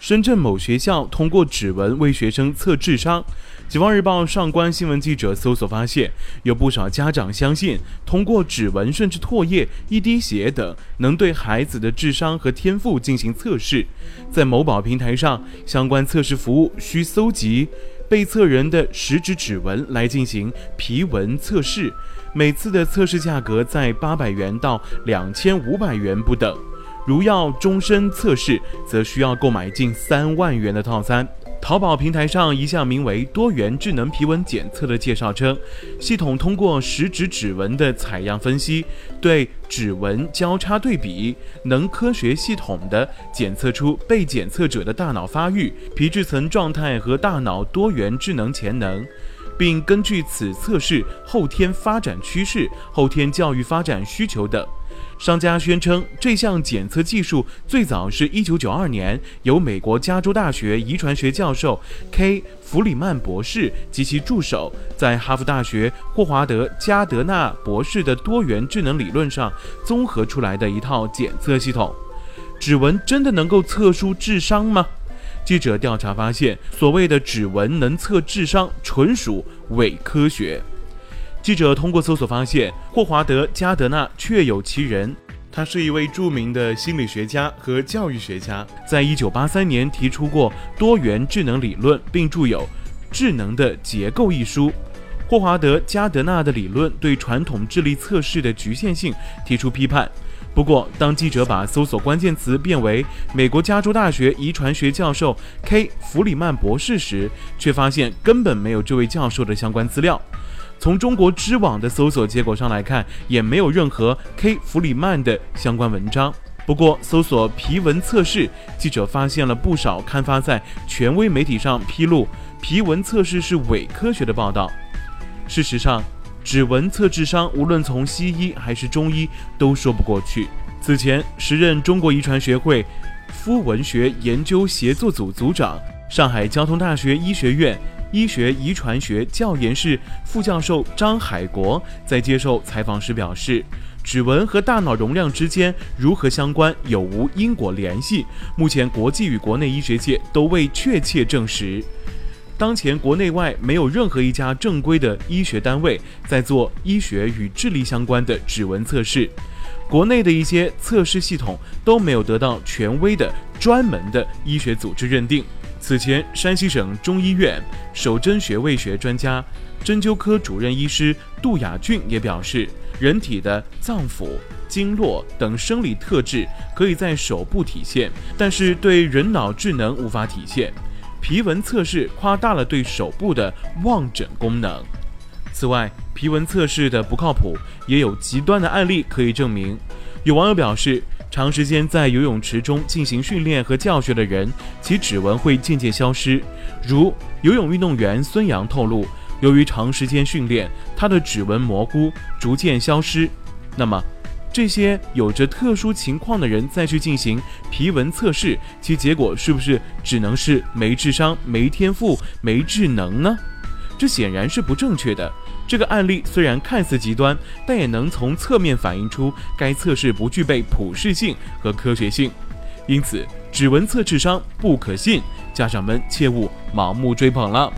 深圳某学校通过指纹为学生测智商。解放日报上官新闻记者搜索发现，有不少家长相信通过指纹甚至唾液、一滴血等能对孩子的智商和天赋进行测试。在某宝平台上，相关测试服务需搜集被测人的食指指纹来进行皮纹测试，每次的测试价格在八百元到两千五百元不等。如要终身测试，则需要购买近三万元的套餐。淘宝平台上一项名为“多元智能皮纹检测”的介绍称，系统通过食指指纹的采样分析，对指纹交叉对比，能科学系统地检测出被检测者的大脑发育、皮质层状态和大脑多元智能潜能，并根据此测试后天发展趋势、后天教育发展需求等。商家宣称，这项检测技术最早是一九九二年由美国加州大学遗传学教授 K. 弗里曼博士及其助手在哈佛大学霍华德加德纳博士的多元智能理论上综合出来的一套检测系统。指纹真的能够测出智商吗？记者调查发现，所谓的指纹能测智商，纯属伪科学。记者通过搜索发现，霍华德·加德纳确有其人。他是一位著名的心理学家和教育学家，在一九八三年提出过多元智能理论，并著有《智能的结构》一书。霍华德·加德纳的理论对传统智力测试的局限性提出批判。不过，当记者把搜索关键词变为美国加州大学遗传学教授 K. 弗里曼博士时，却发现根本没有这位教授的相关资料。从中国知网的搜索结果上来看，也没有任何 K 弗里曼的相关文章。不过，搜索皮纹测试，记者发现了不少刊发在权威媒体上披露皮纹测试是伪科学的报道。事实上，指纹测智商，无论从西医还是中医都说不过去。此前，时任中国遗传学会肤纹学研究协作组组长、上海交通大学医学院。医学遗传学教研室副教授张海国在接受采访时表示，指纹和大脑容量之间如何相关，有无因果联系？目前国际与国内医学界都未确切证实。当前国内外没有任何一家正规的医学单位在做医学与智力相关的指纹测试，国内的一些测试系统都没有得到权威的专门的医学组织认定。此前，山西省中医院手针穴位学专家、针灸科主任医师杜亚俊也表示，人体的脏腑、经络等生理特质可以在手部体现，但是对人脑智能无法体现。皮纹测试夸大了对手部的望诊功能。此外，皮纹测试的不靠谱也有极端的案例可以证明。有网友表示。长时间在游泳池中进行训练和教学的人，其指纹会渐渐消失。如游泳运动员孙杨透露，由于长时间训练，他的指纹模糊，逐渐消失。那么，这些有着特殊情况的人再去进行皮纹测试，其结果是不是只能是没智商、没天赋、没智能呢？这显然是不正确的。这个案例虽然看似极端，但也能从侧面反映出该测试不具备普适性和科学性。因此，指纹测智商不可信，家长们切勿盲目追捧了。